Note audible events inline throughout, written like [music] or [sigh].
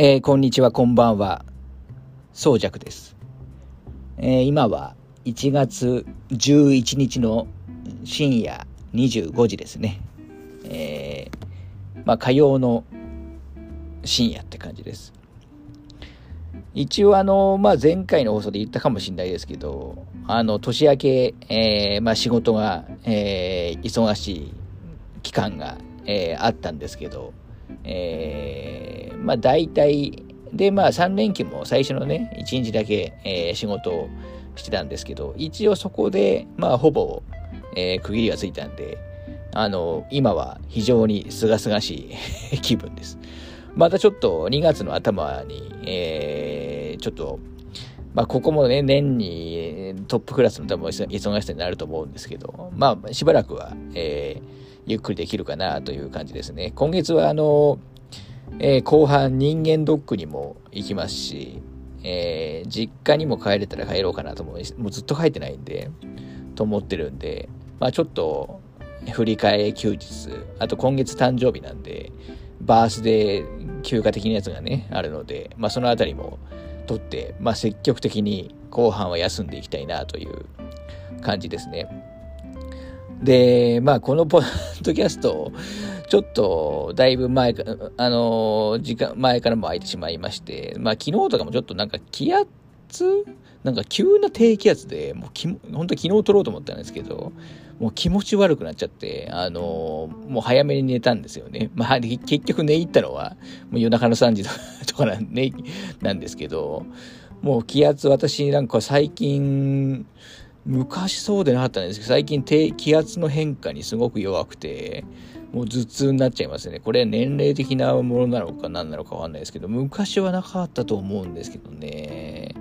えー、こんにちは、こんばんは。宗尺です。えー、今は1月11日の深夜25時ですね。えー、まあ、火曜の深夜って感じです。一応あの、まあ、前回の放送で言ったかもしれないですけど、あの、年明け、えー、まあ、仕事が、えー、忙しい期間が、えー、あったんですけど、えー、まあ大体、で、まあ3連休も最初のね、1日だけ、えー、仕事をしてたんですけど、一応そこで、まあほぼ、えー、区切りがついたんで、あの、今は非常に清々しい [laughs] 気分です。またちょっと2月の頭に、えー、ちょっと、まあ、ここもね、年にトップクラスの多分忙しさになると思うんですけど、まあ、しばらくは、えー、ゆっくりできるかなという感じですね。今月はあの、えー、後半人間ドックにも行きますし、えー、実家にも帰れたら帰ろうかなと思う。もうずっと帰ってないんで、と思ってるんで、まあちょっと、振り替え休日、あと今月誕生日なんで、バースデー休暇的なやつがね、あるので、まあそのあたりも取って、まあ積極的に後半は休んでいきたいなという感じですね。で、まあ、このポッドキャスト、ちょっと、だいぶ前か、あの、時間、前からも空いてしまいまして、まあ、昨日とかもちょっとなんか気圧なんか急な低気圧で、もうき、本当昨日撮ろうと思ったんですけど、もう気持ち悪くなっちゃって、あのもう早めに寝たんですよね。まあ、結局寝入ったのは、もう夜中の3時とかなん,、ね、なんですけど、もう気圧、私なんか最近、昔そうでなかったんですけど、最近低気圧の変化にすごく弱くて、もう頭痛になっちゃいますね。これは年齢的なものなのか何なのかわかんないですけど、昔はなかったと思うんですけどね。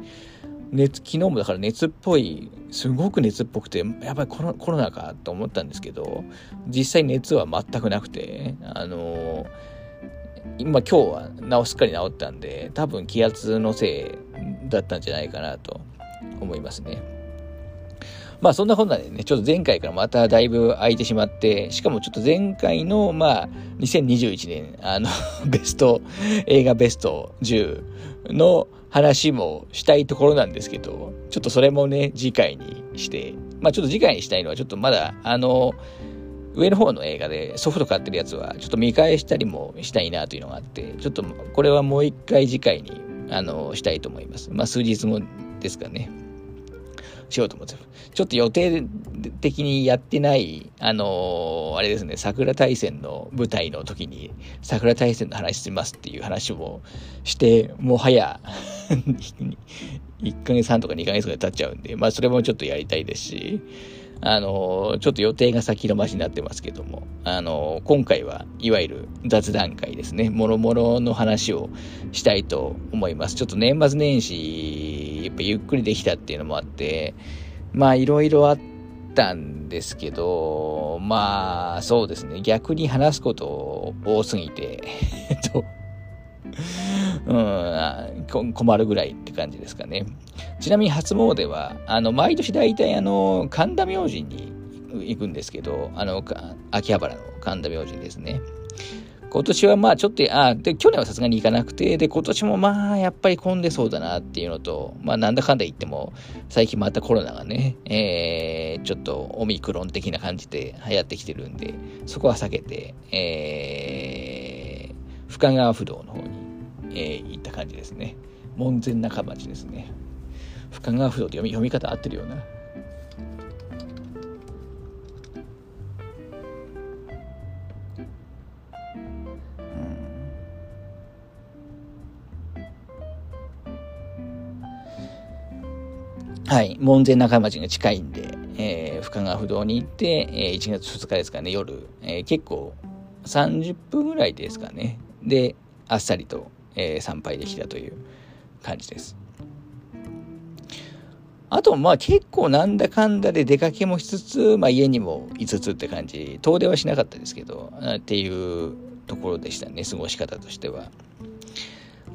熱、昨日もだから熱っぽい、すごく熱っぽくて、やっぱりコロコロナかと思ったんですけど、実際熱は全くなくて、あの今今日は治すっかり治ったんで、多分気圧のせいだったんじゃないかなと思いますね。まあそんなこんなでね、ちょっと前回からまただいぶ空いてしまって、しかもちょっと前回の、まあ、2021年、あの [laughs] ベスト、映画ベスト10の話もしたいところなんですけど、ちょっとそれもね、次回にして、まあちょっと次回にしたいのはちょっとまだ、あの、上の方の映画でソフト買ってるやつはちょっと見返したりもしたいなというのがあって、ちょっとこれはもう一回次回に、あの、したいと思います。まあ数日後ですかね。しようと思ってちょっと予定的にやってない、あのー、あれですね、桜大戦の舞台の時に、桜大戦の話しますっていう話をして、もはや1ヶ月半とか2ヶ月ぐらい経っちゃうんで、まあそれもちょっとやりたいですし、あの、ちょっと予定が先延ばしになってますけども、あの、今回はいわゆる雑談会ですね、もろもろの話をしたいと思います。ちょっと年末年始、やっぱゆっくりできたっていうのもあって、まあいろいろあったんですけど、まあそうですね、逆に話すこと多すぎて、え [laughs] っと、うん、困るぐらいって感じですかね。ちなみに初詣は、あの、毎年大体あの、神田明神に行くんですけど、あの、秋葉原の神田明神ですね。今年はまあちょっと、あ、で、去年はさすがに行かなくて、で、今年もまあやっぱり混んでそうだなっていうのと、まあなんだかんだ言っても、最近またコロナがね、えー、ちょっとオミクロン的な感じで流行ってきてるんで、そこは避けて、えー、深川不動の方にえー、行った感じですね。門前仲町ですね。深川不動って読み読み方合ってるような。はい、門前仲町が近いんで、えー、深川不動に行って、えー、1月2日ですかね、夜、えー、結構30分ぐらいですかね。で、あっさりとえー、参拝できたという感じです。あと、まあ結構なんだかんだで出かけもしつつ、まあ家にもいつつって感じ、遠出はしなかったですけど、っていうところでしたね、過ごし方としては。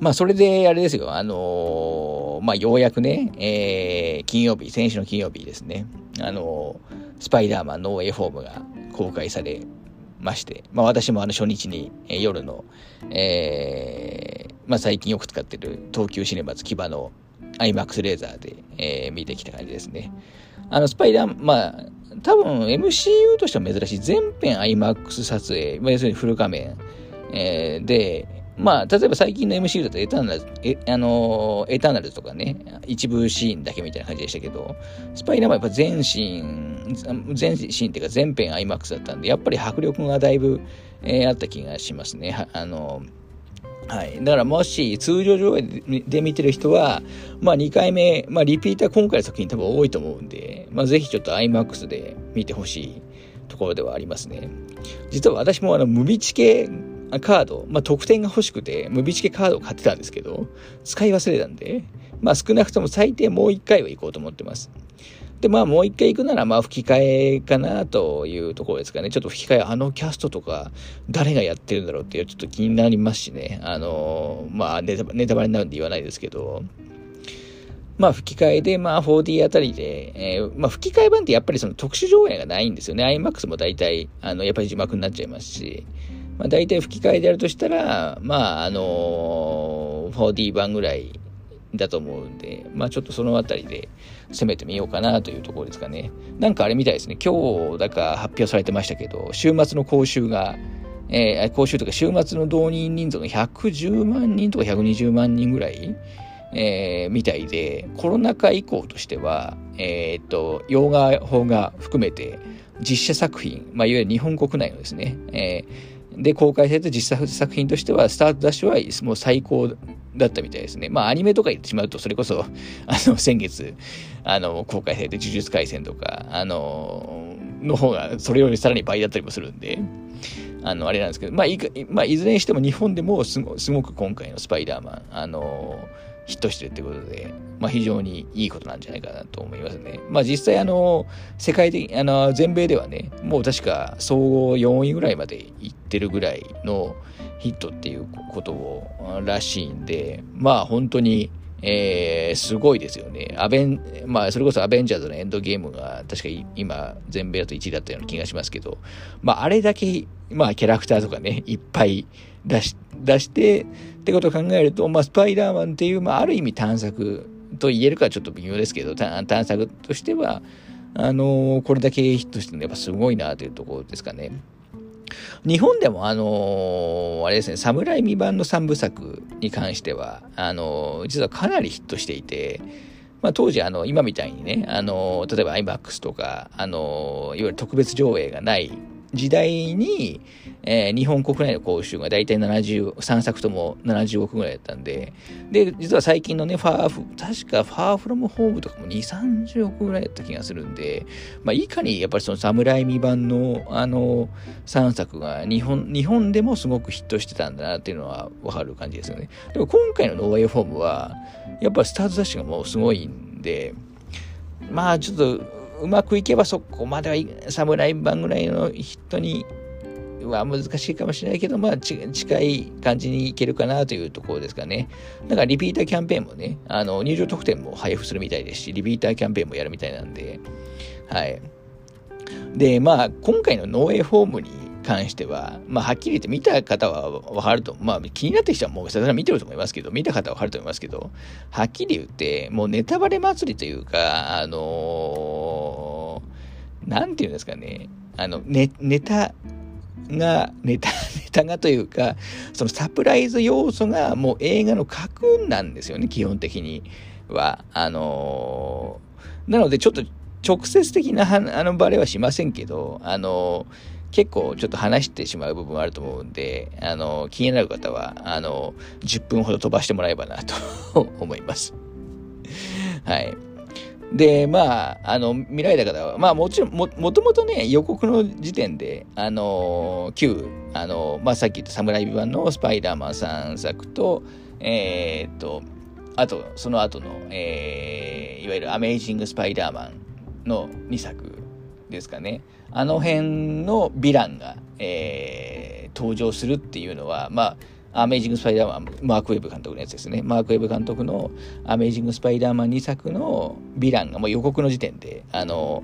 まあそれであれですよ、あのー、まあようやくね、えー、金曜日、先週の金曜日ですね、あのー、スパイダーマンの A フォームが公開されまして、まあ私もあの初日に、えー、夜の、えー、まあ、最近よく使ってる東急シネマズ牙の IMAX レーザーで、えー、見てきた感じですね。あの、スパイダー、まあ、多分 MCU としては珍しい全編 IMAX 撮影、まあ、要するにフル画面、えー、で、まあ、例えば最近の MCU だとエターナル、え、あのエターナルとかね、一部シーンだけみたいな感じでしたけど、スパイダーマンやっぱ全シーン、全シーンっていうか全編 IMAX だったんで、やっぱり迫力がだいぶ、えー、あった気がしますね。あのはい。だからもし通常上映で見てる人は、まあ2回目、まあリピーター今回の作品多分多いと思うんで、まあぜひちょっと IMAX で見てほしいところではありますね。実は私もあの、ムビチケカード、まあ得点が欲しくて、ムビチケカードを買ってたんですけど、使い忘れたんで、まあ少なくとも最低もう1回は行こうと思ってます。で、まあもう一回行くなら、まあ吹き替えかなというところですかね。ちょっと吹き替え、あのキャストとか、誰がやってるんだろうっていうちょっと気になりますしね。あの、まあネタネタバレになるんで言わないですけど、まあ吹き替えで、まあ 4D あたりで、えー、まあ吹き替え版ってやっぱりその特殊上映がないんですよね。IMAX も大体、あの、やっぱり字幕になっちゃいますし、まあ大体吹き替えでやるとしたら、まああの 4D 版ぐらいだと思うんで、まあちょっとそのあたりで攻めてみようかなというところですかね。なんかあれみたいですね。今日だか発表されてましたけど、週末の講習が、えー、講習とか週末の動員人数が110万人とか120万人ぐらい、えー、みたいで、コロナ禍以降としては、えー、っと、洋画法が含めて実写作品、まあ、いわゆる日本国内のですね、えーで公開された実際作品としては、スタートダッシュはもう最高だったみたいですね。まあ、アニメとか言ってしまうと、それこそ、あの、先月、あの、公開された呪術廻戦とか、あの、の方が、それよりさらに倍だったりもするんで、あの、あれなんですけど、まあ、いまあ、いずれにしても日本でもすごすごく今回のスパイダーマン、あの、ヒットしてるってことで、まあ、非常にいいことなんじゃないかなと思いますね。まあ、実際、あの、世界的、あの、全米ではね、もう確か総合4位ぐらいまで行ってるぐらいのヒットっていうことを、らしいんで、まあ、本当に、えー、すごいですよね。アベン、まあ、それこそアベンジャーズのエンドゲームが、確か今、全米だと1位だったような気がしますけど、まあ、あれだけ、まあ、キャラクターとかね、いっぱい出し、出して、ってことを考えると、まあ、スパイダーマンっていう、まあ、ある意味探索と言えるかちょっと微妙ですけど、探索としては、あのー、これだけヒットしてるのやっぱすごいなというところですかね。日本でもあのー、あれですね、侍未版の三部作に関しては、あのー、実はかなりヒットしていて、まあ、当時、あの、今みたいにね、あの、例えば IMAX とか、あの、いわゆる特別上映がない時代に、えー、日本国内の講習が大体70、3作とも70億ぐらいだったんで、で、実は最近のね、ファーフ、確かファーフロムホームとかも2、30億ぐらいだった気がするんで、まあ、いかにやっぱりその侍未版のあの3作が日本、日本でもすごくヒットしてたんだなっていうのはわかる感じですよね。でも今回のノーウェイフォームは、やっぱりスタートダッシュがもうすごいんで、まあちょっと、うまくいけばそこまでは侍版ぐらいの人には難しいかもしれないけど、まあ、近い感じにいけるかなというところですかね。だからリピーターキャンペーンもね、あの、入場特典も配布するみたいですし、リピーターキャンペーンもやるみたいなんで、はい。で、まあ、今回の No Way Home に関しては、まあ、はっきり言って見た方はわかると、まあ、気になってる人はもうさすがに見てると思いますけど、見た方はわかると思いますけど、はっきり言って、もうネタバレ祭りというか、あのー、なんていうんですかね、あの、ね、ネタが、ネタ、[laughs] ネタがというか、そのサプライズ要素がもう映画の核なんですよね、基本的には。あのー、なのでちょっと直接的なあのバレはしませんけど、あのー結構ちょっと話してしまう部分あると思うんで、あの、気になる方は、あの、10分ほど飛ばしてもらえばなと [laughs] 思います。はい。で、まあ、あの、見られた方は、まあもちろん、も、もともとね、予告の時点で、あの、旧、あの、まあさっき言ったサムライビバンのスパイダーマン3作と、えー、っと、あと、その後の、えー、いわゆるアメイジング・スパイダーマンの2作ですかね。あの辺のヴィランが、えー、登場するっていうのは、まあ、アメイジング・スパイダーマン、マーク・ウェブ監督のやつですね。マーク・ウェブ監督のアメイジング・スパイダーマン2作のヴィランがもう予告の時点で、あの、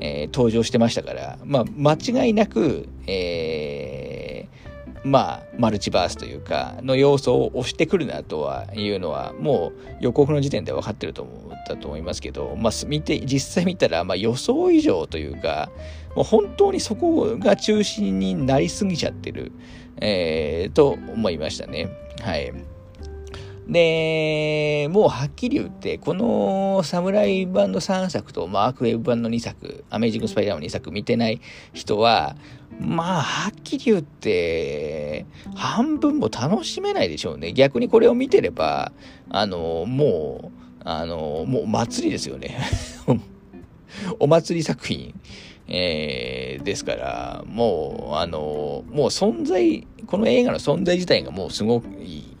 えー、登場してましたから、まあ、間違いなく、えー、まあ、マルチバースというか、の要素を押してくるなとはいうのは、もう予告の時点で分かってると思ったと思いますけど、まあ、見て、実際見たら、まあ、予想以上というか、もう本当にそこが中心になりすぎちゃってる、えー、と思いましたね。はい。で、もうはっきり言って、このサムライ版の3作とマークウェブ版の2作、アメージングスパイダーマン2作見てない人は、まあ、はっきり言って、半分も楽しめないでしょうね。逆にこれを見てれば、あの、もう、あの、もう祭りですよね。[laughs] お祭り作品、えー、ですから、もう、あの、もう存在、この映画の存在自体がもうすごくいい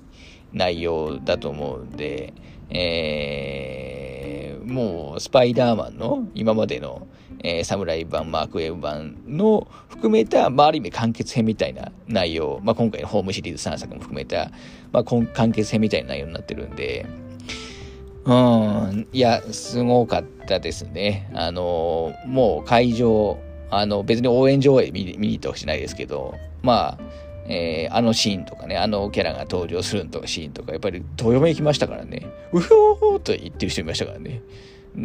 内容だと思うんで、えー、もうスパイダーマンの今までの、えー、サムライ版、マークウェブ版の含めた、まあ、ある意味完結編みたいな内容、まあ、今回のホームシリーズ3作も含めた、まあ、完結編みたいな内容になってるんで、うん、いや、すごかった。ですね。あの、もう会場、あの、別に応援上映見に行ったわけじゃないですけど、まあ、えー、あのシーンとかね、あのキャラが登場するとシーンとか、やっぱりどよめきましたからね、うひょーと言ってる人いましたからね。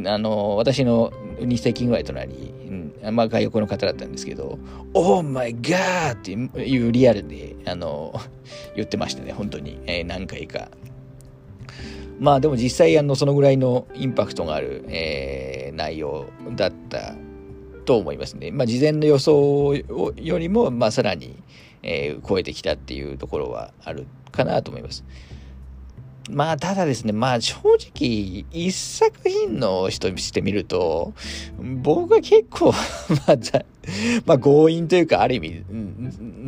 あの、私の2席ぐらい隣に、うん、まあ外国の方だったんですけど、オーマイガーっていうリアルで、あの、言ってましたね、本当に、えー、何回か。まあでも実際、あの、そのぐらいのインパクトがある、えー、内容だったと思いますね。まあ事前の予想よりも、まあさらに、えー、超えてきたっていうところはあるかなと思います。まあ、ただですね、まあ、正直、一作品の人にしてみると、僕は結構 [laughs] まあ、まあ、強引というか、ある意味、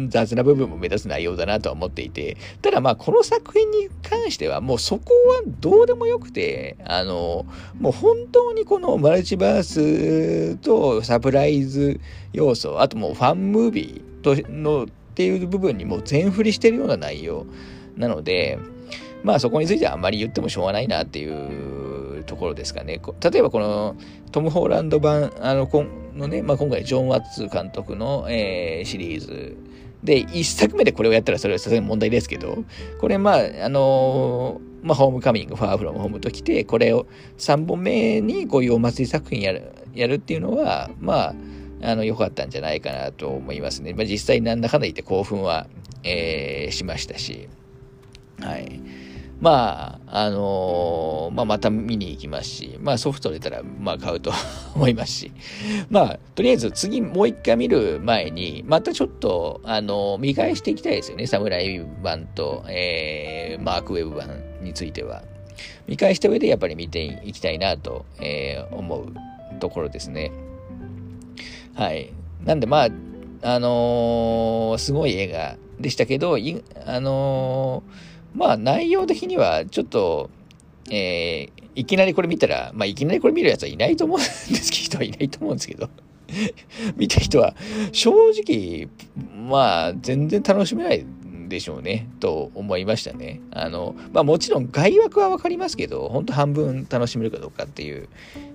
雑な部分も目立つ内容だなとは思っていて、ただまあ、この作品に関しては、もうそこはどうでもよくて、あの、もう本当にこのマルチバースとサプライズ要素、あともうファンムービーとのっていう部分にもう全振りしてるような内容なので、まあそこについてはあんまり言ってもしょうがないなっていうところですかね。例えばこのトム・ホーランド版、あの、このね、まあ今回ジョン・ワッツ監督の、えー、シリーズで、一作目でこれをやったらそれはさすがに問題ですけど、これまあ、あのー、まあ、ホームカミング、ファーフロムホームと来て、これを3本目にこういうお祭り作品やる、やるっていうのは、まあ、あの、良かったんじゃないかなと思いますね。まあ、実際なんだかんだ言って興奮は、えー、しましたし、はい。まあ、あのー、まあ、また見に行きますし、まあ、ソフト出たら、まあ、買うと思いますし、まあ、とりあえず次もう一回見る前に、またちょっと、あのー、見返していきたいですよね。サムライ版と、えー、マークウェブ版については。見返した上でやっぱり見ていきたいなと、えー、思うところですね。はい。なんで、まあ、あのー、すごい映画でしたけど、あのー、まあ、内容的にはちょっと、えー、いきなりこれ見たら、まあ、いきなりこれ見るやつはいないと思うんですけど、人はいないと思うんですけど、見た人は、正直、まあ、全然楽しめないでしょうね、と思いましたね。あの、まあもちろん外枠はわかりますけど、本当半分楽しめるかどうかっていう、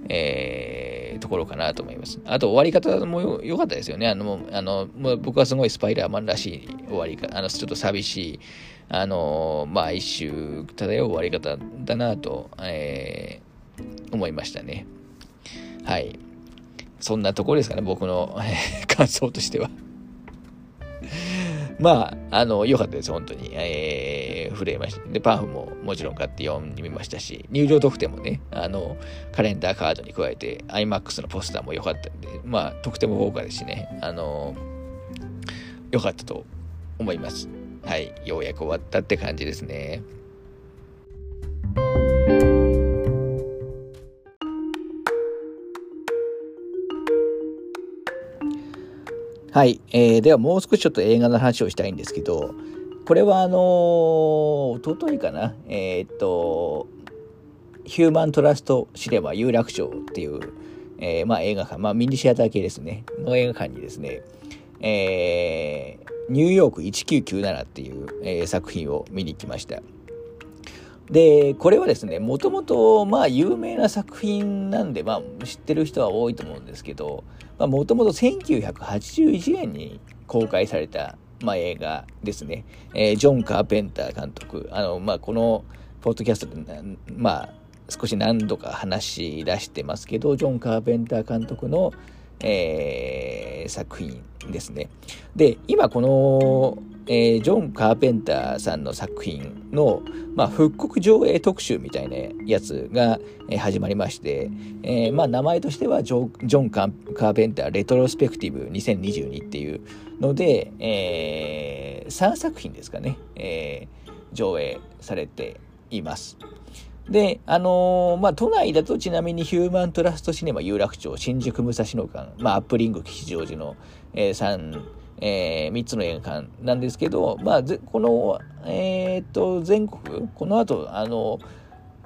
えー、ところかなと思います。あと終わり方も良かったですよね。あの、あの、僕はすごいスパイダーマンらしい終わり方、あの、ちょっと寂しい、あの、まあ一周漂う終わり方だなと、えー、思いましたね。はい。そんなところですかね、僕の [laughs] 感想としては。[laughs] まあ、あの、良かったです、本当に。えー、震えました。で、パンフももちろん買って読んでみましたし、入場特典もね、あの、カレンダーカードに加えて、IMAX のポスターも良かったんで、まあ、特典も豪華ですしね、あの、良かったと思います。はい、ようやく終わったって感じですね。はい、えー、ではもう少しちょっと映画の話をしたいんですけど、これはあのー、おとといかな、えー、っと、ヒューマントラストシネマ有楽町っていう、えー、まあ映画館、まあミニシアター系ですね、の映画館にですね、えー、ニューヨーク1997っていう、えー、作品を見に来ました。で、これはですね、もともと、まあ、有名な作品なんで、まあ、知ってる人は多いと思うんですけど、もともと1981年に公開された、まあ、映画ですね。えー、ジョン・カーペンター監督。あの、まあ、この、ポッドキャストで、まあ、少し何度か話し出してますけど、ジョン・カーペンター監督の、えー、作品ですね。で、今この、えー、ジョン・カーペンターさんの作品の、まあ、復刻上映特集みたいなやつが、えー、始まりまして、えー、まあ、名前としてはジョジョンカーペンターレトロスペクティブ2022っていうので、え、3作品ですかね、え、上映されています。で、あのー、まあ、都内だとちなみにヒューマントラストシネマ有楽町、新宿武蔵野間、まあ、アップリング吉祥寺の、えー、3、えー、3つの映画館なんですけど、まあ、この、えー、と、全国、この後、あの、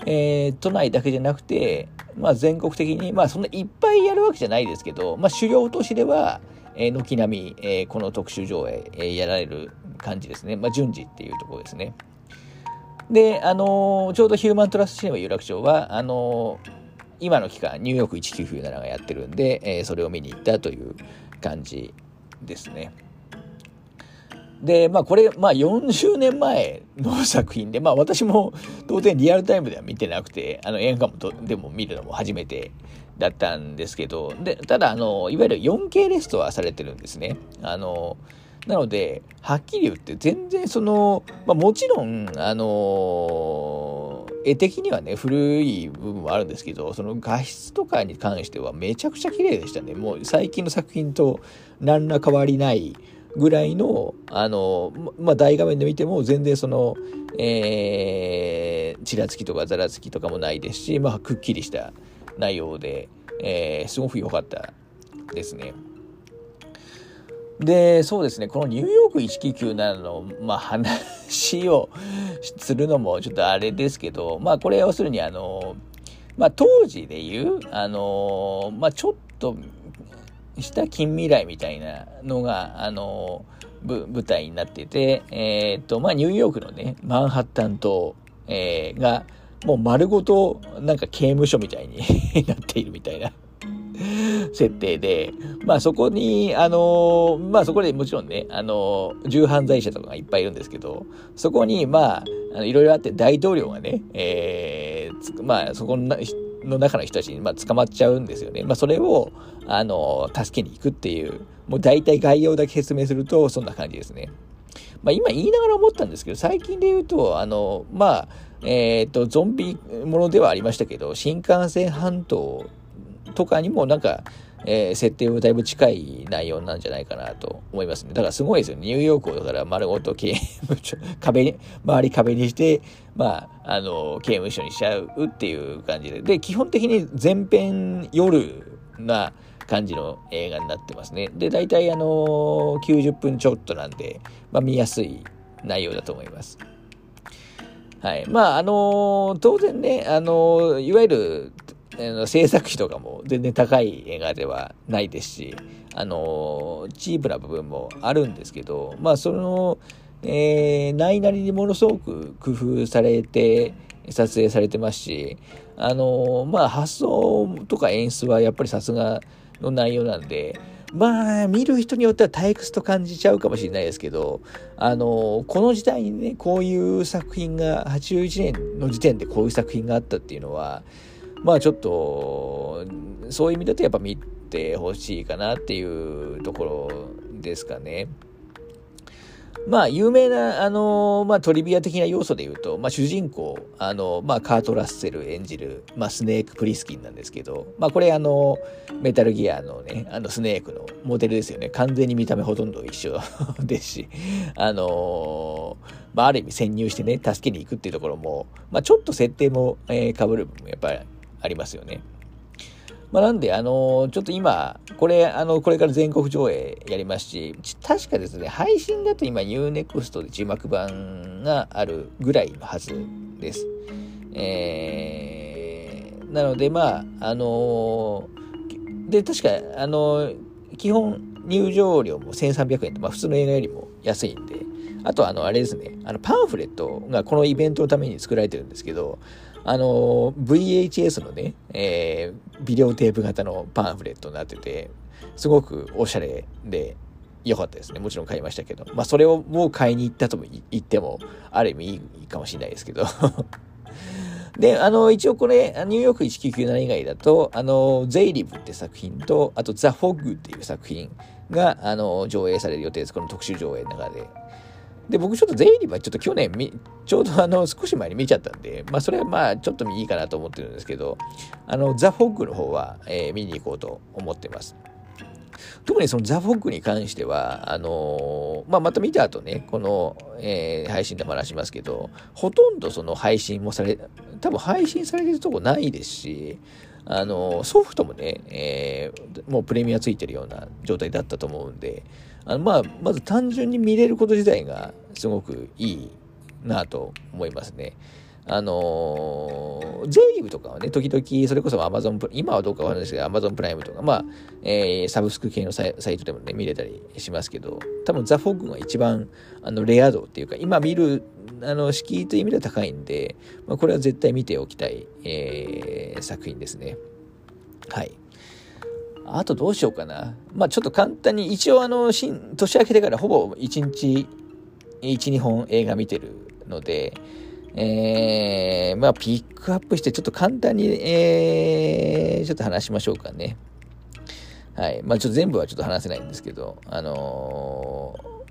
えー、都内だけじゃなくて、まあ、全国的に、まあ、そんないっぱいやるわけじゃないですけど、まあ、主要都市では、軒並み、えー、この特集上映、えー、やられる感じですね。まあ、順次っていうところですね。で、あの、ちょうどヒューマントラストシネマ有楽町は、あの、今の期間、ニューヨーク1997がやってるんで、えー、それを見に行ったという感じですね。で、まあこれ、まあ40年前の作品で、まあ私も当然リアルタイムでは見てなくて、あの映画館もでも見るのも初めてだったんですけど、で、ただあの、いわゆる 4K レストアされてるんですね。あの、なので、はっきり言って全然その、まあ、もちろん、あのー、絵的にはね、古い部分はあるんですけど、その画質とかに関してはめちゃくちゃ綺麗でしたね。もう最近の作品と何ら変わりないぐらいの、あの、まあ、大画面で見ても全然その、えー、ちらつきとかざらつきとかもないですし、まあ、くっきりした内容で、えー、すごく良かったですね。で、そうですね、このニューヨーク1997の、まあ、話をするのもちょっとあれですけど、まあ、これ要するに、あの、まあ、当時で言う、あの、まあ、ちょっとした近未来みたいなのが、あの、舞台になってて、えっ、と、まあ、ニューヨークのね、マンハッタン島、えー、が、もう丸ごと、なんか刑務所みたいに [laughs] なっているみたいな。[laughs] 設定で、まあそこに、あのまあそこでもちろんね、あの重犯罪者とかがいっぱいいるんですけど、そこに、まあ、いろいろあって大統領がね、えー、まあそこのの中の人たちに、まあ、捕まっちゃうんですよね。まあそれを、あの助けに行くっていう、もう大体概要だけ説明すると、そんな感じですね。まあ今言いながら思ったんですけど、最近で言うと、あの、まあ、えっ、ー、と、ゾンビものではありましたけど、新幹線半島とかにもなんか、えー、設定はだいぶ近い内容なんじゃないかなと思いますね。だからすごいですよね。ニューヨークをだから丸ごと刑務所、[laughs] 壁に、周り壁にして、まあ、あの、刑務所にしちゃうっていう感じで。で、基本的に全編夜な感じの映画になってますね。で、大体あの、90分ちょっとなんで、まあ見やすい内容だと思います。はい。まあ、あの当然ね、あのいわゆる制作費とかも全然高い映画ではないですし、あのチープな部分もあるんですけど、まあ、その、えー、ないなりにものすごく工夫されて、撮影されてますし、あのまあ、発想とか演出はやっぱりさすがの内容なんで、まあ、見る人によっては退屈と感じちゃうかもしれないですけど、あのこの時代にね、こういう作品が、81年の時点でこういう作品があったっていうのは、まあちょっと、そういう意味だとやっぱ見てほしいかなっていうところですかね。まあ、有名な、あの、まあ、トリビア的な要素で言うと、まあ、主人公、あの、まあ、カート・ラッセル演じる、まあ、スネーク・プリスキンなんですけど、まあ、これ、あの、メタルギアのね、あの、スネークのモデルですよね。完全に見た目ほとんど一緒 [laughs] ですし、あの、まあ、ある意味潜入してね、助けに行くっていうところも、まあ、ちょっと設定も、えー、被る部分もやっぱりありますよね。まあ、なんで、あのちょっと今、これ、あの、これから全国上映やりますし、確かですね、配信だと今 UNEXT で字幕版があるぐらいのはずです。えー、なので、まあ、あので、確か、あの基本入場料も1300円と、まあ普通の映画よりも安いんで、あとあの、あれですね、あの、パンフレットがこのイベントのために作られてるんですけど、あの、VHS のね、えー、ビデオテープ型のパンフレットになってて、すごくおしゃれで、良かったですね。もちろん買いましたけど。まあ、それをもう買いに行ったとも言っても、ある意味いいかもしれないですけど。[laughs] で、あの、一応これ、ニューヨーク1997以外だと、あの、ゼイリブって作品と、あとザ・フォッグっていう作品が、あの、上映される予定です。この特集上映の中で。で、僕ちょっとゼイリブはちょっと去年ちょうどあの、少し前に見ちゃったんで、まあ、それはまあ、ちょっといいかなと思ってるんですけど、あの、ザ・フォッグの方は、えー、見に行こうと思ってます。特にそのザ・フォックに関しては、あのー、まあ、また見た後ね、この、えー、配信でも話しますけど、ほとんどその配信もされ、多分配信されてるとこないですし、あのー、ソフトもね、え、もうプレミアついてるような状態だったと思うんで、あのまあ、まず単純に見れること自体がすごくいいなと思いますね。あのー、ゼイブとかはね、時々、それこそ Amazon プ今はどうかわからないですけど、Amazon プライムとか、まあ、えー、サブスク系のサイトでもね、見れたりしますけど、多分ザ・フォッグが一番、あの、レア度っていうか、今見る、あの、敷居という意味では高いんで、まあ、これは絶対見ておきたい、えー、作品ですね。はい。あとどうしようかな。まあちょっと簡単に、一応あの、新、年明けてからほぼ1日、1、2本映画見てるので、えー、まあ、ピックアップして、ちょっと簡単に、えー、ちょっと話しましょうかね。はい。まあ、ちょっと全部はちょっと話せないんですけど、あのー、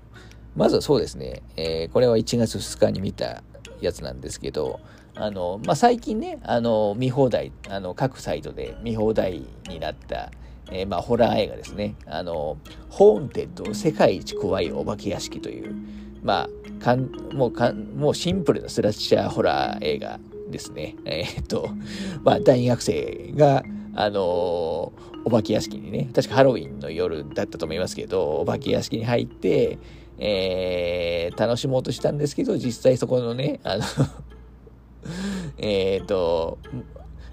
まずはそうですね、えー、これは1月2日に見たやつなんですけど、あの、まあ、最近ね、あの、見放題、あの、各サイトで見放題になった、えー、まあ、ホラー映画ですね。あの、ホーンテッド、世界一怖いお化け屋敷という、まあ、かんもうかんもうシンプルなスラッシャーホラー映画ですね。えー、っと、まあ、大学生が、あの、お化け屋敷にね、確かハロウィンの夜だったと思いますけど、お化け屋敷に入って、えー、楽しもうとしたんですけど、実際そこのね、あの [laughs] えっと、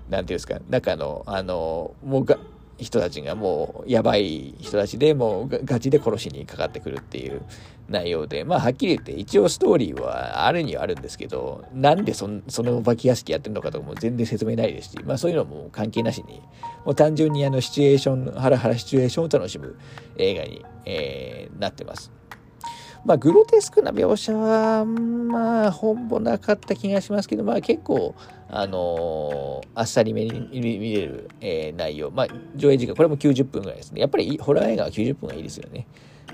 なんていうんですか、中の、あの、もうが、人たちがもうやばい人たちでもうガチで殺しにかかってくるっていう内容で、まあはっきり言って一応ストーリーはあるにはあるんですけど、なんでそそのお化け屋敷やってるのかとかも全然説明ないですし、まあそういうのも関係なしに、もう単純にあのシチュエーション、ハラハラシチュエーションを楽しむ映画に、えー、なってます。まあ、グロテスクな描写は、まあ、ほぼなかった気がしますけど、まあ、結構、あのー、あっさりめに見れる、えー、内容。まあ、上映時間、これも90分ぐらいですね。やっぱり、ホラー映画は90分がいいですよね。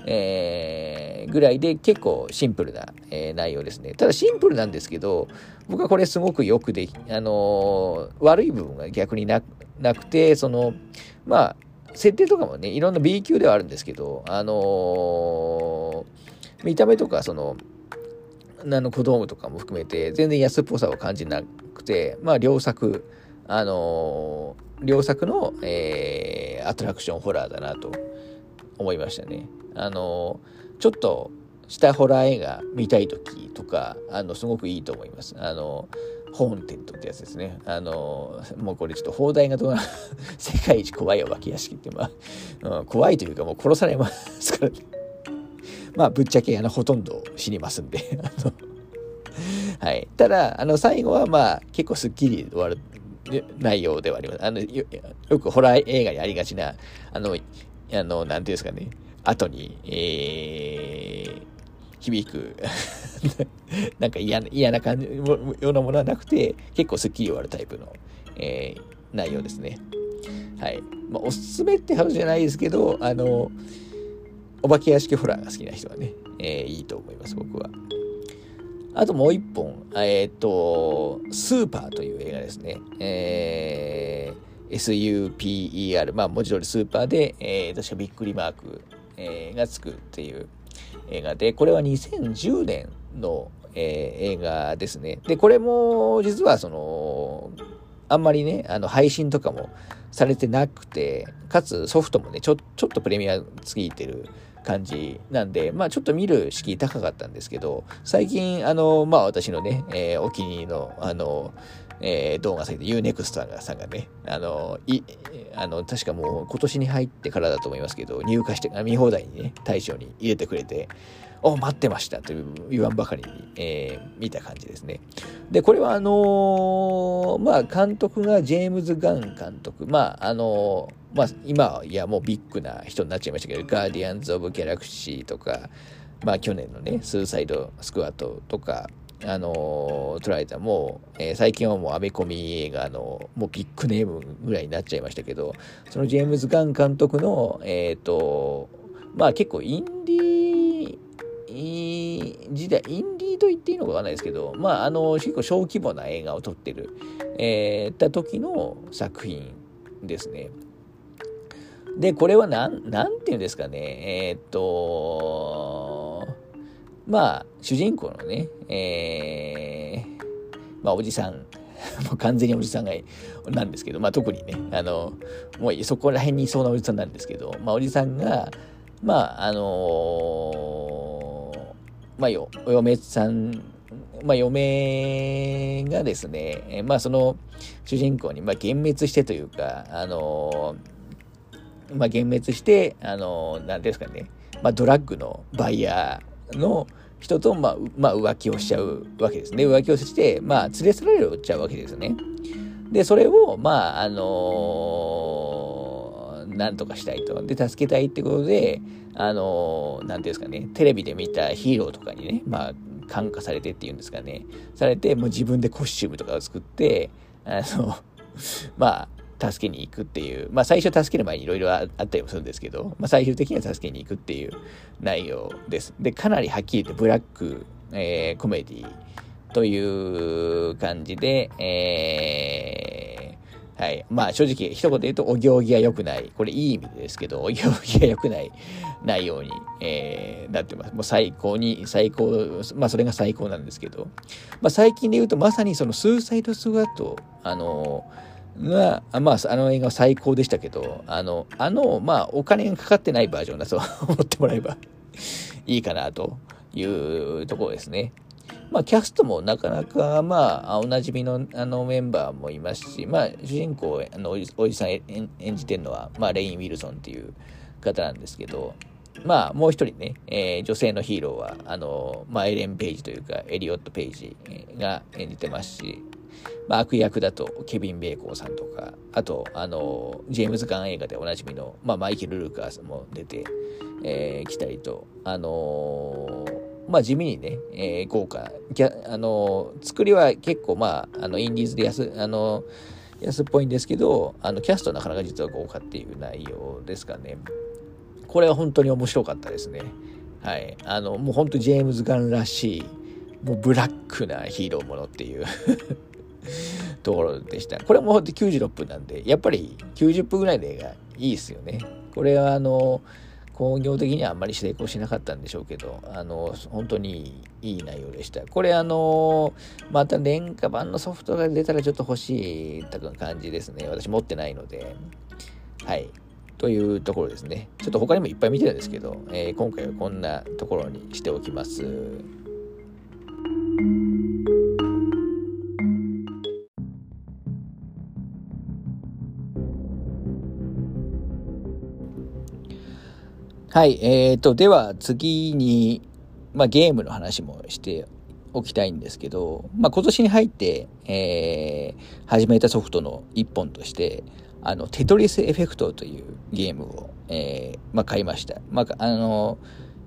えー、ぐらいで結構シンプルな、えー、内容ですね。ただシンプルなんですけど、僕はこれすごくよくでき、あのー、悪い部分が逆になくて、その、まあ、設定とかもね、いろんな B 級ではあるんですけど、あのー見た目とか、その、あの小道具とかも含めて、全然安っぽさを感じなくて、まあ、良作、あのー、良作の、えー、アトラクションホラーだなと思いましたね。あのー、ちょっとしたホラー映画見たい時とか、あの、すごくいいと思います。あのホーンテッドってやつですね。あのもうこれちょっと放題がどうな、[laughs] 世界一怖いお化け屋敷って、まあ、うん、怖いというかもう殺されますからね。まあ、ぶっちゃけ、あの、ほとんど死にますんで [laughs] はい。ただ、あの、最後は、まあ、結構スッキリ終わる内容ではあります。あの、よくホラー映画にありがちな、あの、あの、なんていうんですかね、後に、えー、響く [laughs] なんか嫌な、嫌な感じ、ようなものはなくて、結構スッキリ終わるタイプの、えー、内容ですね。はい。まあ、おすすめって話じゃないですけど、あの、お化け屋敷ホラーが好きな人はね、えー、いいと思います、僕は。あともう一本、えっ、と、スーパーという映画ですね。えー、SUPER、まあ文字通りスーパーで、えー、確かびっくりマーク、えー、がつくっていう映画で、これは2010年の、えー、映画ですね。で、これも実はその、あんまりね、あの配信とかもされてなくて、かつソフトもね、ちょちょっとプレミアついてる感じなんで、まあちょっと見る敷居高かったんですけど、最近、あの、まあ私のね、えー、お気に入りの、あの、えー、動画サイト Unext さんがね、あの、い、あの、確かもう今年に入ってからだと思いますけど、入荷して、見放題にね、対象に入れてくれて、お待ってましたという言わんばかりに、えー、見た感じですね。で、これはあのー、まあ、監督がジェームズ・ガン監督。まあ、あのー、まあ、今、いや、もうビッグな人になっちゃいましたけど、ガーディアンズ・オブ・ギャラクシーとか、まあ、去年のね、スーサイド・スクワットとか、あの捉えたもう、えー、最近はもうアメコミ映画のもうビッグネームぐらいになっちゃいましたけどそのジェームズ・ガン監督のえっ、ー、とまあ結構インディー時代インディーと言っていいのかわかんないですけどまああの結構小規模な映画を撮ってるえー、た時の作品ですね。でこれはなんなんていうんですかね。えっ、とまあ、主人公のね、えー、まあ、おじさん、もう完全におじさんが、なんですけど、まあ、特にね、あの、もうそこら辺にいそうなおじさんなんですけど、まあ、おじさんが、まあ、あのー、まあ、よ、お嫁さん、まあ、嫁がですね、まあ、その主人公に、まあ、幻滅してというか、あのー、まあ、幻滅して、あのー、なんですかね、まあ、ドラッグのバイヤーの、人と、まあ、まあ、浮気をしちゃうわけですね。浮気をして、まあ、連れ去られちゃうわけですね。で、それを、まあ、あのー、なんとかしたいと。で、助けたいってことで、あのー、なんていうんですかね、テレビで見たヒーローとかにね、まあ、感化されてっていうんですかね、されて、もう自分でコスチュームとかを作って、あの、[laughs] まあ、助けに行くっていう、まあ最初助ける前にいろいろあったりもするんですけど、まあ最終的には助けに行くっていう内容です。で、かなりはっきり言ってブラック、えー、コメディという感じで、えー、はい。まあ正直一言で言うとお行儀が良くない。これいい意味ですけど、お行儀が良くない内容に、えー、なってます。もう最高に、最高、まあそれが最高なんですけど、まあ最近で言うとまさにそのスーサイドスワット、あのが、まあ、あの映画は最高でしたけど、あの、あの、まあ、お金がかかってないバージョンだと思ってもらえば [laughs] いいかなというところですね。まあ、キャストもなかなか、まあ、おなじみのあのメンバーもいますし、まあ、主人公、あのおじさん演じてるのは、まあ、レイン・ウィルソンっていう方なんですけど、まあ、もう一人ね、えー、女性のヒーローは、あの、まあ、エレン・ペイジというか、エリオット・ペイジが演じてますし、まあ、悪役だとケビン・ベーコーさんとか、あと、あの、ジェームズ・ガン映画でおなじみの、まあ、マイケル・ルーカースも出て、えー、来たりと、あのー、まあ、地味にね、えー、豪華、あの、作りは結構、まあ、あの、インディーズで安、あの安っぽいんですけど、あの、キャストなかなか実は豪華っていう内容ですかね。これは本当に面白かったですね。はい。あの、もう本当ジェームズ・ガンらしい、もうブラックなヒーローものっていう [laughs] ところでした。これも96分なんで、やっぱり90分ぐらいの映画いいですよね。これはあの、工業的にはあんまり成功しなかったんでしょうけど、あの、本当にいい内容でした。これあの、また廉価版のソフトが出たらちょっと欲しい感じですね。私持ってないので。はい。というところですね。ちょっと他にもいっぱい見てるんですけど、えー、今回はこんなところにしておきます。はい、えーと、では次に、まあ、ゲームの話もしておきたいんですけど、まあ、今年に入って、えー、始めたソフトの一本として、あの、テトリスエフェクトというゲームを、えー、まあ、買いました。まあ、あの、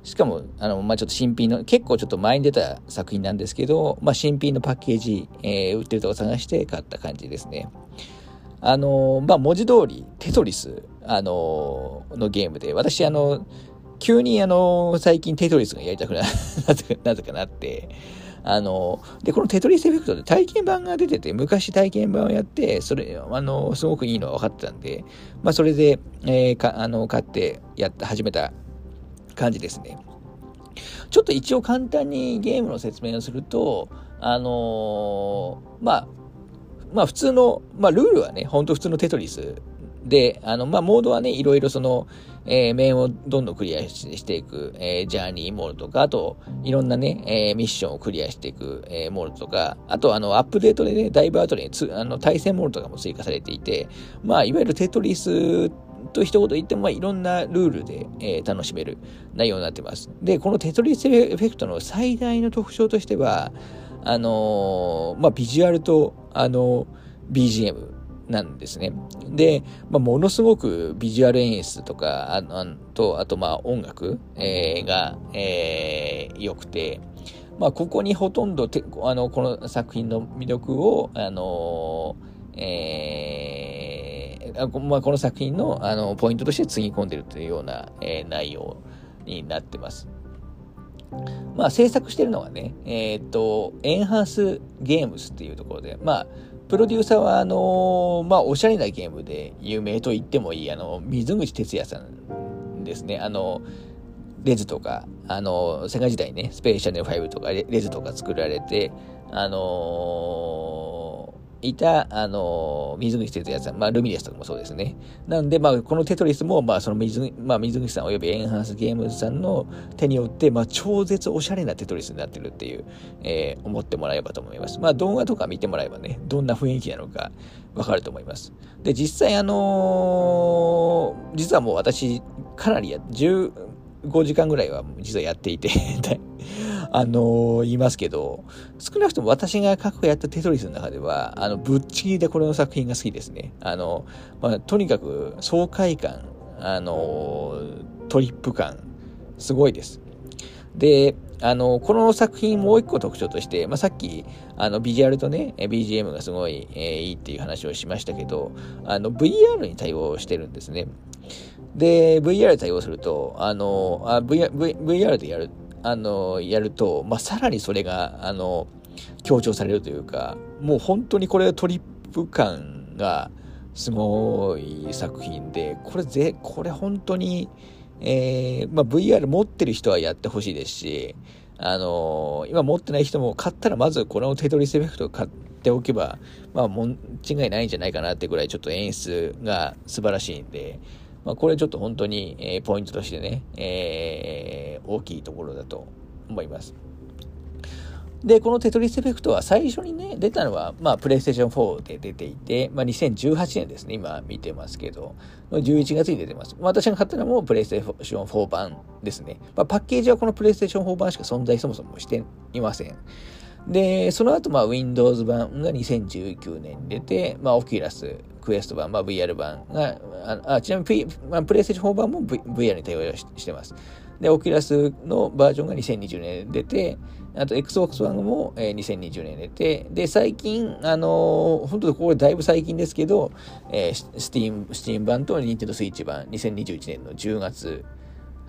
しかも、あの、まあ、ちょっと新品の、結構ちょっと前に出た作品なんですけど、まあ、新品のパッケージ、えー、売ってるとこ探して買った感じですね。あの、まあ、文字通り、テトリス、あの、のゲームで、私、あの、急にあの、最近テトリスがやりたくな、[laughs] なぜかなって、あの、で、このテトリスエフェクトで体験版が出てて、昔体験版をやって、それ、あの、すごくいいのは分かってたんで、まあ、それで、えー、か、あの、買って、やった、始めた感じですね。ちょっと一応簡単にゲームの説明をすると、あのー、まあ、まあ普通の、まあルールはね、ほんと普通のテトリスで、あの、まあモードはね、いろいろその、えー、面をどんどんクリアしていく、えー、ジャーニーモードとか、あと、いろんなね、えー、ミッションをクリアしていく、えー、モードとか、あと、あの、アップデートでね、だいぶ後につ、あの、対戦モードとかも追加されていて、まあ、いわゆるテトリスと一言言っても、まあ、いろんなルールで、えー、楽しめる内容になってます。で、このテトリスエフェクトの最大の特徴としては、あのー、まあ、ビジュアルと、あのー、BGM なんですね。で、まあ、ものすごくビジュアル演出とか、ああと、あと、まあ、音楽、えー、が、えー、良くて、まあ、ここにほとんどてあのこの作品の魅力を、あのえーまあ、この作品のあのポイントとしてつぎ込んでるというような、えー、内容になってます。まあ、制作してるのはね、えっ、と、エンハンスゲームスっていうところで、まあ、プロデューサーは、あのまあ、おしゃれなゲームで有名と言ってもいい、あの、水口哲也さんですね。あの、レズとか、あの、セガ時代ね、スペーシャル5とかレズとか作られて、あのー、いた、あの、水口哲也さん、まあ、ルミネスとかもそうですね。なんで、まあ、このテトリスも、まあ、その水、まあ、水口さんおよびエンハンスゲームズさんの手によって、まあ、超絶おしゃれなテトリスになってるっていう、えー、思ってもらえばと思います。まあ、動画とか見てもらえばね、どんな雰囲気なのかわかると思います。で、実際、あのー、実はもう私、かなりや、15時間ぐらいは実はやっていて [laughs] あのー、言いますけど、少なくとも私が過去やったテトリスの中では、あの、ぶっちぎりでこれの作品が好きですね。あの、まあ、とにかく爽快感、あのー、トリップ感、すごいです。で、あの、この作品もう一個特徴として、まあ、さっき、あの、ビジュアルとね、BGM がすごい、えー、いいっていう話をしましたけど、あの、VR に対応してるんですね。で、VR 対応すると、あの、あ VR, VR でやる、あの、やると、まあ、さらにそれが、あの、強調されるというか、もう本当にこれトリップ感がすごい作品で、これぜ、これ本当に、えー、まあ、VR 持ってる人はやってほしいですし、あの今持ってない人も買ったらまずこのテトリスエフェクト買っておけば、まあ、もん違いないんじゃないかなってぐらいちょっと演出が素晴らしいんで、まあ、これちょっと本当に、えー、ポイントとしてね、えー、大きいところだと思います。で、このテトリスエフェクトは最初にね、出たのは、まあ、プレイステーション4で出ていて、まあ、2018年ですね、今見てますけど、11月に出てます。私が買ったのもプレイステーション4版ですね。まあ、パッケージはこのプレイステーション4版しか存在そもそもしていません。で、その後、まあ、Windows 版が2019年に出て、まあ、オキュラス、クエスト版、まあ、VR 版が、ああちなみに、P まあ、プレイステーション4版も、v、VR に対応してます。で、オキュラスのバージョンが2020年に出て、あと Xbox One も、えー、2020年に出て、で、最近、あのー、本当これだいぶ最近ですけど、えー、Steam、Steam 版と Nintendo Switch 版、2021年の10月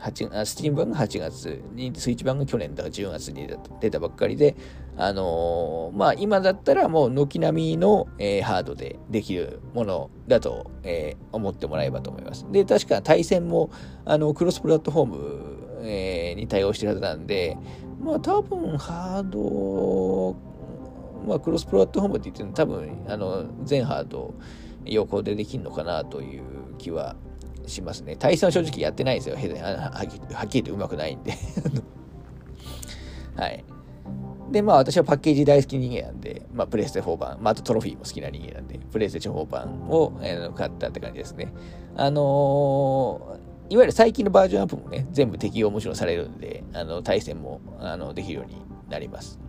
8あスチーム版が8月に、スイッチ版が去年だから10月に出たばっかりで、あのー、まあ今だったらもう軒並みの、えー、ハードでできるものだと、えー、思ってもらえばと思います。で、確か対戦も、あの、クロスプラットフォーム、え、に対応してるはずなんで、まあ多分ハード、まあクロスプラットフォームって言っても多分、あの、全ハード横でできるのかなという気はしますね。対戦は正直やってないですよ。はっきり言ってうまくないんではい。で、まあ私はパッケージ大好き人間なんで、まあプレステ4版、まああとトロフィーも好きな人間なんで、プレステ4版を、えー、買ったって感じですね。あのー、いわゆる最近のバージョンアップもね、全部適用もちろんされるんで、あの、対戦も、あの、できるようになります。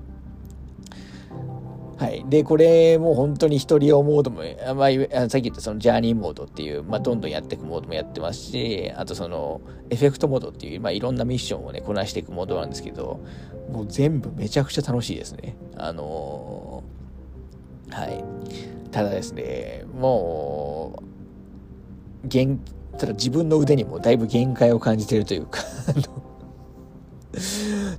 はい。で、これも本当に一人用モードも、まあ、さっき言ったそのジャーニーモードっていう、まあ、どんどんやっていくモードもやってますし、あとその、エフェクトモードっていう、まあ、いろんなミッションをね、こなしていくモードなんですけど、もう全部めちゃくちゃ楽しいですね。あのー、はい。ただですね、もう、限、ただ自分の腕にもだいぶ限界を感じてるというか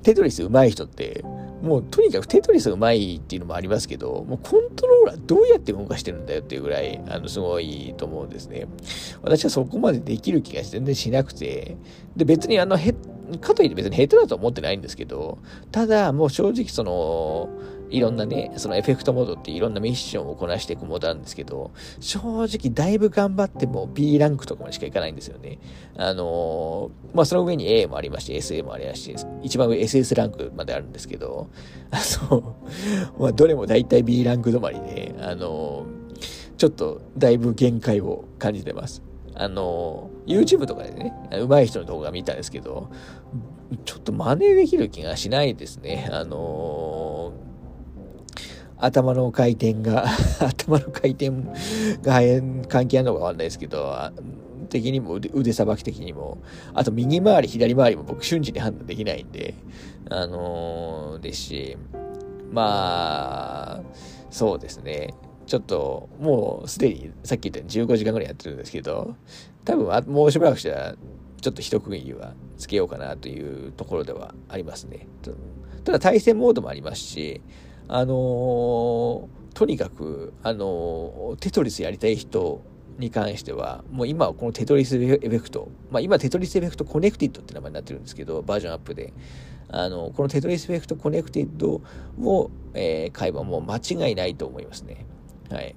テトリス上手い人って、もうとにかくテトリスがうまいっていうのもありますけど、もうコントローラーどうやって動かしてるんだよっていうぐらい、あの、すごいと思うんですね。私はそこまでできる気が全然しなくて、で、別にあの、へ、かといって別に下手だと思ってないんですけど、ただもう正直その、いろんなね、そのエフェクトモードっていろんなミッションをこなしていくモードなんですけど、正直だいぶ頑張っても B ランクとかまでしかいかないんですよね。あのー、まあ、その上に A もありまして、SA もありまして、一番上 SS ランクまであるんですけど、あの、[laughs] まあ、どれも大体 B ランク止まりで、あのー、ちょっとだいぶ限界を感じてます。あの、YouTube とかでね、上手い人の動画見たんですけど、ちょっと真似できる気がしないですね。あの頭の回転が [laughs] 頭の回転が関係あるのかわかんないですけど、的にも腕さばき的にも、あと右回り、左回りも僕瞬時に判断できないんで、あのー、ですし、まあ、そうですね。ちょっと、もうすでにさっき言ったように15時間ぐらいやってるんですけど、多分もうしばらくしたら、ちょっと一区切りはつけようかなというところではありますね。ただ対戦モードもありますし、あの、とにかく、あの、テトリスやりたい人に関しては、もう今はこのテトリスエフェクト、まあ今テトリスエフェクトコネクティッドって名前になってるんですけど、バージョンアップで。あの、このテトリスエフェクトコネクティッドを、えー、買えばもう間違いないと思いますね。はい。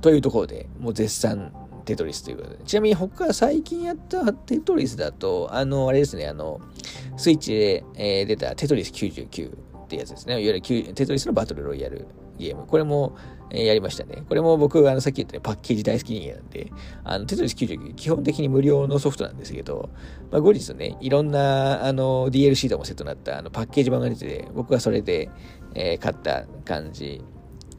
というところで、もう絶賛テトリスということで。ちなみに他最近やったテトリスだと、あの、あれですね、あの、スイッチで、えー、出たテトリス99ってやつですね。いわゆるテトリスのバトルロイヤルゲーム。これも、えー、やりましたね。これも僕、あの、さっき言ったようにパッケージ大好き人間なんで、あの、テトリス99、基本的に無料のソフトなんですけど、まあ、後日ね、いろんな、あの、DLC ともセットになった、あの、パッケージ版が出て、僕はそれで、えー、買った感じ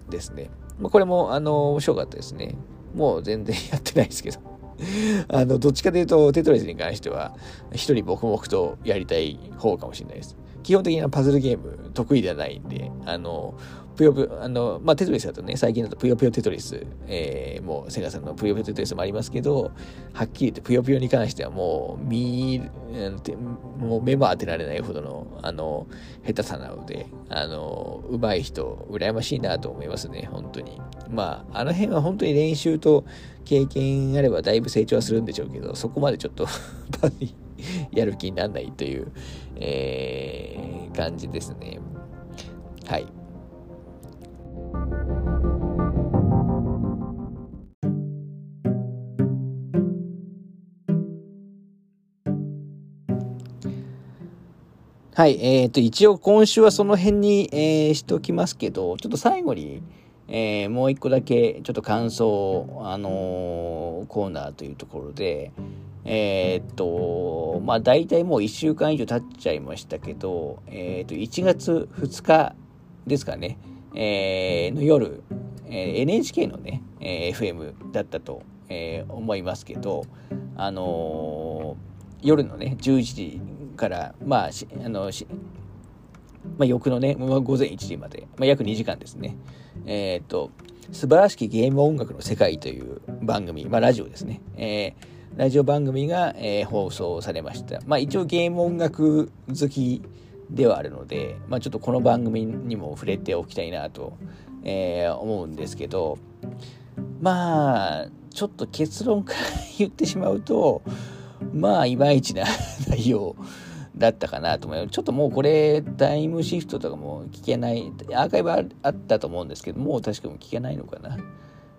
ですね。まあ、これも、あの、面白かったですね。もう全然やってないですけど。[laughs] あの、どっちかというと、テトリスに関しては、一人黙々とやりたい方かもしれないです。基本的なパズルゲーム得意ではないんで、あの、ぷよぷよ、あの、まあ、テトリスだとね、最近だとぷよぷよテトリス、えー、もうセガさんのぷよぷよテトリスもありますけど、はっきり言ってぷよぷよに関してはもう、見、もう目も当てられないほどの、あの、下手さなので、あの、上手い人、羨ましいなと思いますね、本当に。まあ、あの辺は本当に練習と経験あればだいぶ成長はするんでしょうけど、そこまでちょっと [laughs] やる気にならないという、えー、感じですね。はい。はい。え、ー、と、一応今週はその辺に、えー、しておきますけど、ちょっと最後に、えー、もう一個だけちょっと感想、あのー、コーナーというところで、えー、っと、まあ大体もう1週間以上経っちゃいましたけど、えー、っと、1月2日ですかね、えー、の夜、え NHK のね、え FM だったと、え思いますけど、あの夜のね、11時から、まあ、あのまあ、翌のね、まあ、午前1時まで、まあ、約2時間ですね。えっ、と、素晴らしきゲーム音楽の世界という番組、まあ、ラジオですね。えーラジオ番組が、えー、放送されました。まあ一応ゲーム音楽好きではあるので、まあちょっとこの番組にも触れておきたいなと、えー、思うんですけど、まあ、ちょっと結論から言ってしまうと、まあ、いまいちな内容だったかなと思います。ちょっともうこれ、タイムシフトとかも聞けない、アーカイブあったと思うんですけど、もう確かも聞けないのかな。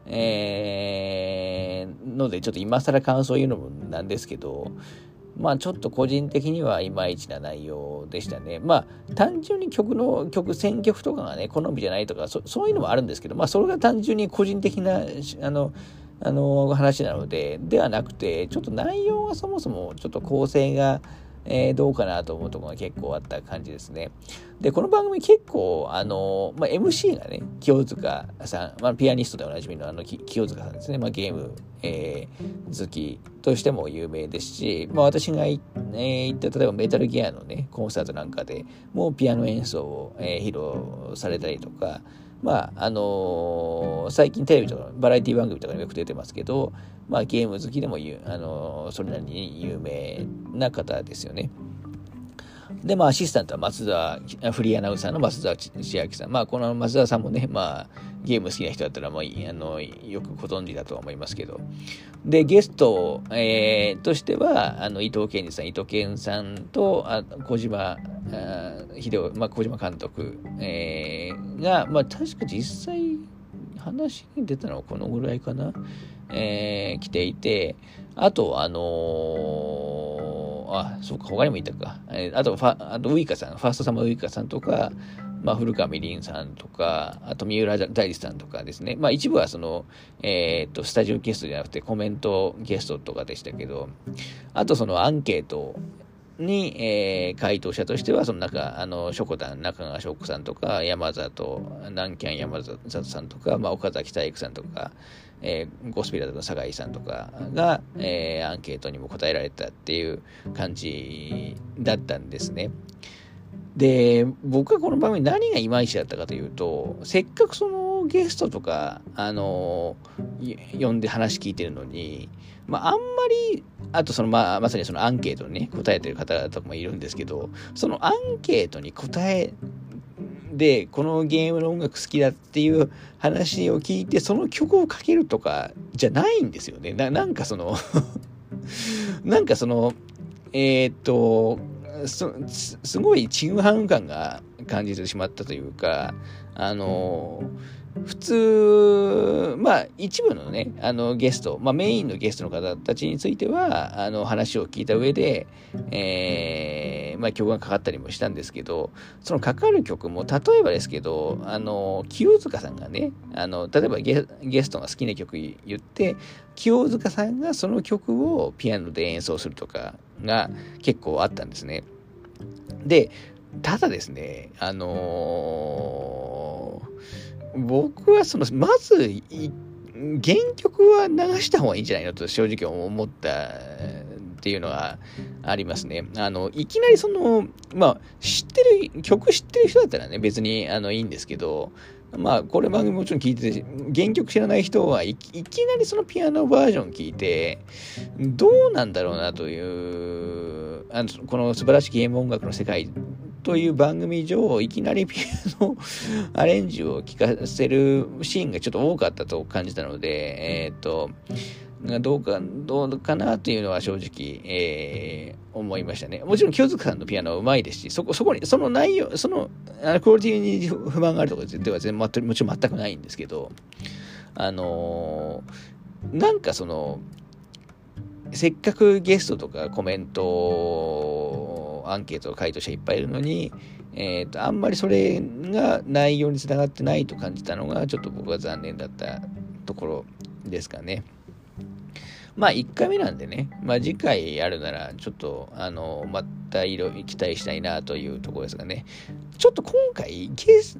えー、ので、ちょっと今更感想言うのもなんですけど、まあちょっと個人的にはいまいちな内容でしたね。まあ単純に曲の曲、選曲とかがね、好みじゃないとか、そういうのもあるんですけど、まあそれが単純に個人的な、あの、あの話なので、ではなくて、ちょっと内容がそもそもちょっと構成が、えー、どうかなと思うところが結構あった感じですね。で、この番組結構、あの、まあ、MC がね、清塚さん、まあ、ピアニストでおなじみのあの清塚さんですね、まあ、ゲーム、えー、好きとしても有名ですし、まあ、私が行った、例えばメタルギアのね、コンサートなんかでもうピアノ演奏を、えー、披露されたりとか、まあ、あのー、最近テレビとか、バラエティ番組とかによく出てますけど、まあ、ゲーム好きでもあのー、それなりに有名な方ですよね。で、まあ、アシスタントは松田、フリーアナウンサーの松田千秋さん。まあ、この松田さんもね、まあ、ゲーム好きな人だったら、まあ、あの、よくご存知だと思いますけど。で、ゲスト、えー、としては、あの、伊藤健二さん、伊藤健さんと、あ小島、あ秀夫、まあ、小島監督、えー、が、まあ、確か実際、話に出たのはこのぐらいかな。えー、来ていて、あと、あのー、あ、そうか、他にもいたか。えー、あと、ファ、あとウイカさん、ファーストサマーウイカさんとか、まあ、古川みりんさんとか、あと三浦大知さんとかですね、まあ、一部はその、えっ、と、スタジオゲストじゃなくてコメントゲストとかでしたけど、あとそのアンケートに、えー、回答者としては、その中、あの、ショコタン、中川翔子さんとか、山里、南キャン山里さんとか、まあ、岡崎体育さんとか、えー、ゴスピラーの酒井さんとかが、えー、アンケートにも答えられたっていう感じだったんですね。で、僕はこの場面何がいまいちだったかというと、せっかくそのゲストとか、あの呼んで話聞いてるのに、まあ、あんまり、あとその、まあ、まさにそのアンケートにね、答えてる方とかもいるんですけど、そのアンケートに答えで、このゲームの音楽好きだっていう話を聞いて、その曲をかけるとかじゃないんですよね。なんかその [laughs] なんかその、えー、っと、すごいちぐはぐ感が感じてしまったというか、あの普通、まあ、一部のね、あの、ゲスト、まあ、メインのゲストの方たちについては、あの、話を聞いた上で、えー、まあ、曲がかかったりもしたんですけど、そのかかる曲も、例えばですけど、あの、清塚さんがね、あの、例えばゲゲストが好きな曲言って、清塚さんがその曲をピアノで演奏するとかが結構あったんですね。で、ただですね、あのー、僕はその、まず、原曲は流した方がいいんじゃないのと正直思ったっていうのはありますね。あの、いきなりその、まあ、知ってる、曲知ってる人だったらね、別にあのいいんですけど、まあ、これ番組もちろん聞いてて、原曲知らない人はいきなりそのピアノバージョン聞いて、どうなんだろうなという、あのこの素晴らしいゲーム音楽の世界という番組上、いきなりピアノアレンジを聴かせるシーンがちょっと多かったと感じたので、えっ、ー、と、どうか、どうかなというのは正直、えー、思いましたね。もちろん清塚さんのピアノはうまいですし、そこ、そこに、その内容、その、あのクオリティに不満があるとかでは全もちろん全くないんですけど、あのー、なんかその、せっかくゲストとかコメント、アンケートを回答者いっぱいいるのに、えっ、ー、と、あんまりそれが内容につながってないと感じたのが、ちょっと僕は残念だったところですかね。まあ、1回目なんでね、まあ、次回やるなら、ちょっと、あの、また色期待したいなというところですがね、ちょっと今回、ゲス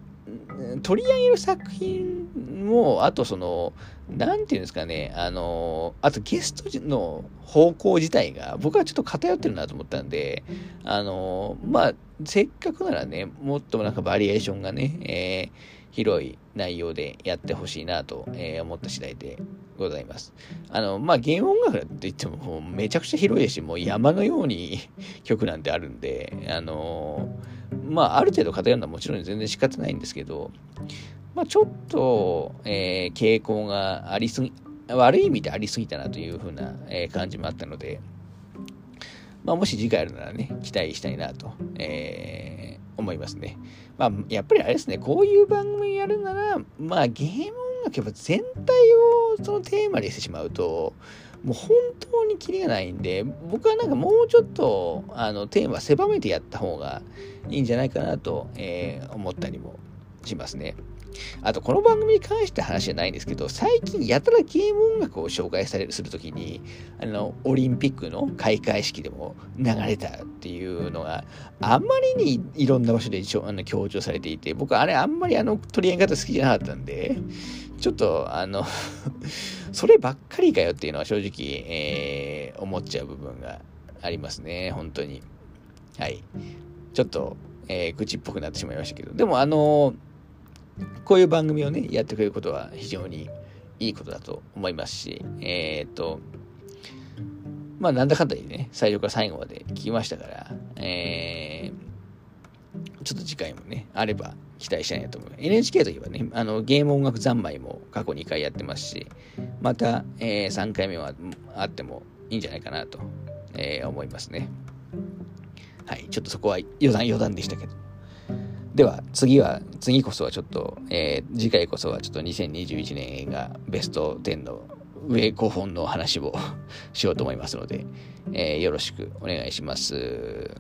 取り上げる作品も、あとその、なんていうんですかね、あの、あとゲストの方向自体が、僕はちょっと偏ってるなと思ったんで、あの、まあ、せっかくならね、もっとなんかバリエーションがね、えー広い内容でやってほしいなと、え、思った次第でございます。あの、まあ、ゲーム音楽って言ってもめちゃくちゃ広いですし、もう山のように [laughs] 曲なんてあるんで、あのまあ、ある程度偏るのはもちろん全然仕方ないんですけど、まあ、ちょっと、えー、傾向がありすぎ、悪い意味でありすぎたなというふうな、えー、感じもあったので、まあ、もし次回あるならね、期待したいなと、えー、思いますね。まあ、やっぱりあれですね、こういう番組やるなら、まあ、ゲーム音楽やっぱ全体をそのテーマにしてしまうと、もう本当にキリがないんで、僕はなんかもうちょっと、あの、テーマ狭めてやった方がいいんじゃないかなと、えー、思ったりもしますね。あと、この番組に関して話じゃないんですけど、最近やたらゲーム音楽を紹介されるするときに、あの、オリンピックの開会式でも流れたっていうのがあんまりにいろんな場所であの強調されていて、僕あれあんまりあの取り上げ方好きじゃなかったんで、ちょっとあの [laughs] そればっかりかよっていうのは正直、えー、思っちゃう部分がありますね、本当に。はい。ちょっと、えー、愚痴っぽくなってしまいましたけど、でもあのこういう番組をね、やってくれることは非常にいいことだと思いますし、えー、っと、まあ、なんだかんだでね、最初から最後まで聞きましたから、えー、ちょっと次回もね、あれば期待したいなと思います。NHK といえばね、あの、ゲーム音楽三昧も過去2回やってますし、また、えー、3回目はあってもいいんじゃないかなと、えー、思いますね。はい、ちょっとそこは余談余談でしたけど。では、次は、次こそはちょっと、えー、次回こそはちょっと2021年映画ベスト10の上5本の話を [laughs] しようと思いますので、えー、よろしくお願いします。